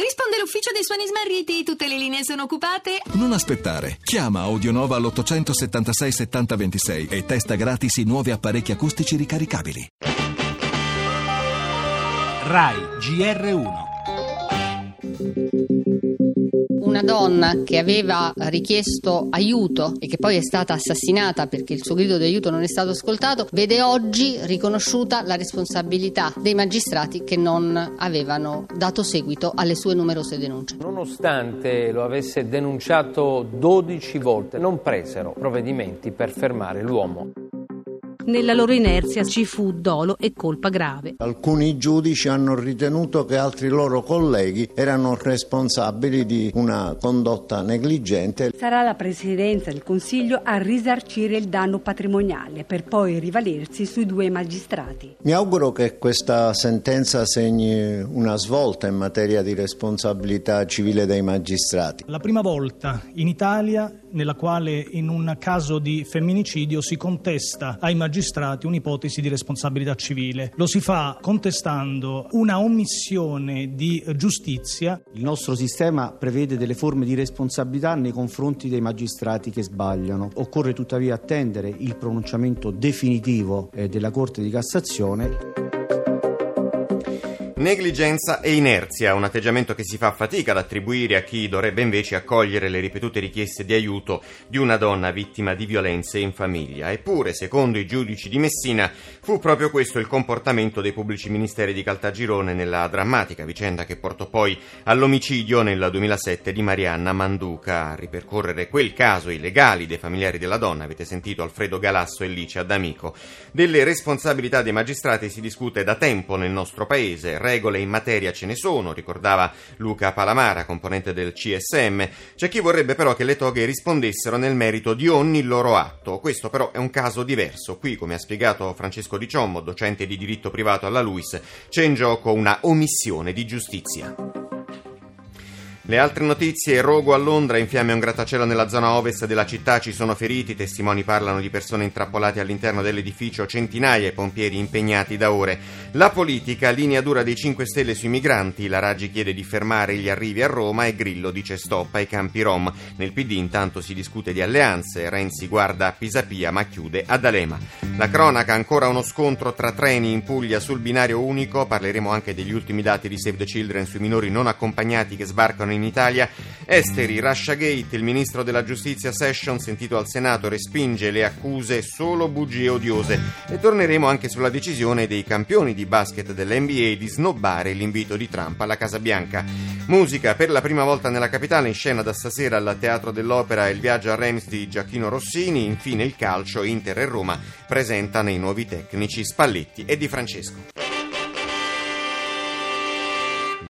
Risponde l'ufficio dei suoni smarriti, tutte le linee sono occupate. Non aspettare. Chiama Audionova all'876 7026 e testa gratis i nuovi apparecchi acustici ricaricabili. RAI GR1 una donna che aveva richiesto aiuto e che poi è stata assassinata perché il suo grido di aiuto non è stato ascoltato, vede oggi riconosciuta la responsabilità dei magistrati che non avevano dato seguito alle sue numerose denunce. Nonostante lo avesse denunciato 12 volte, non presero provvedimenti per fermare l'uomo. Nella loro inerzia ci fu dolo e colpa grave. Alcuni giudici hanno ritenuto che altri loro colleghi erano responsabili di una condotta negligente. Sarà la Presidenza del Consiglio a risarcire il danno patrimoniale per poi rivalersi sui due magistrati. Mi auguro che questa sentenza segni una svolta in materia di responsabilità civile dei magistrati. La prima volta in Italia nella quale in un caso di femminicidio si contesta ai magistrati un'ipotesi di responsabilità civile. Lo si fa contestando una omissione di giustizia. Il nostro sistema prevede delle forme di responsabilità nei confronti dei magistrati che sbagliano. Occorre tuttavia attendere il pronunciamento definitivo eh, della Corte di Cassazione. Negligenza e inerzia, un atteggiamento che si fa fatica ad attribuire a chi dovrebbe invece accogliere le ripetute richieste di aiuto di una donna vittima di violenze in famiglia. Eppure, secondo i giudici di Messina, fu proprio questo il comportamento dei pubblici ministeri di Caltagirone nella drammatica vicenda che portò poi all'omicidio nel 2007 di Marianna Manduca. A ripercorrere quel caso, i legali dei familiari della donna, avete sentito Alfredo Galasso e Licia D'Amico. Delle responsabilità dei magistrati si discute da tempo nel nostro paese regole in materia ce ne sono, ricordava Luca Palamara, componente del CSM. C'è chi vorrebbe però che le toghe rispondessero nel merito di ogni loro atto. Questo però è un caso diverso. Qui, come ha spiegato Francesco Di Ciommo, docente di diritto privato alla LUIS, c'è in gioco una omissione di giustizia. Le altre notizie, rogo a Londra, in fiamme un grattacielo nella zona ovest della città, ci sono feriti, testimoni parlano di persone intrappolate all'interno dell'edificio, centinaia i pompieri impegnati da ore. La politica, linea dura dei 5 Stelle sui migranti, la Raggi chiede di fermare gli arrivi a Roma e Grillo dice stop ai campi Rom. Nel PD intanto si discute di alleanze, Renzi guarda a Pisapia ma chiude ad Alema. La cronaca, ancora uno scontro tra treni in Puglia sul binario unico, parleremo anche degli ultimi dati di Save the Children sui minori non accompagnati che sbarcano in in Italia. Esteri, Russia Gate, il ministro della giustizia Session, sentito al Senato, respinge le accuse solo bugie odiose. E torneremo anche sulla decisione dei campioni di basket dell'NBA di snobbare l'invito di Trump alla Casa Bianca. Musica per la prima volta nella capitale, in scena da stasera al Teatro dell'Opera il viaggio a Reims di Giacchino Rossini. Infine il calcio, Inter e Roma presentano i nuovi tecnici Spalletti e Di Francesco.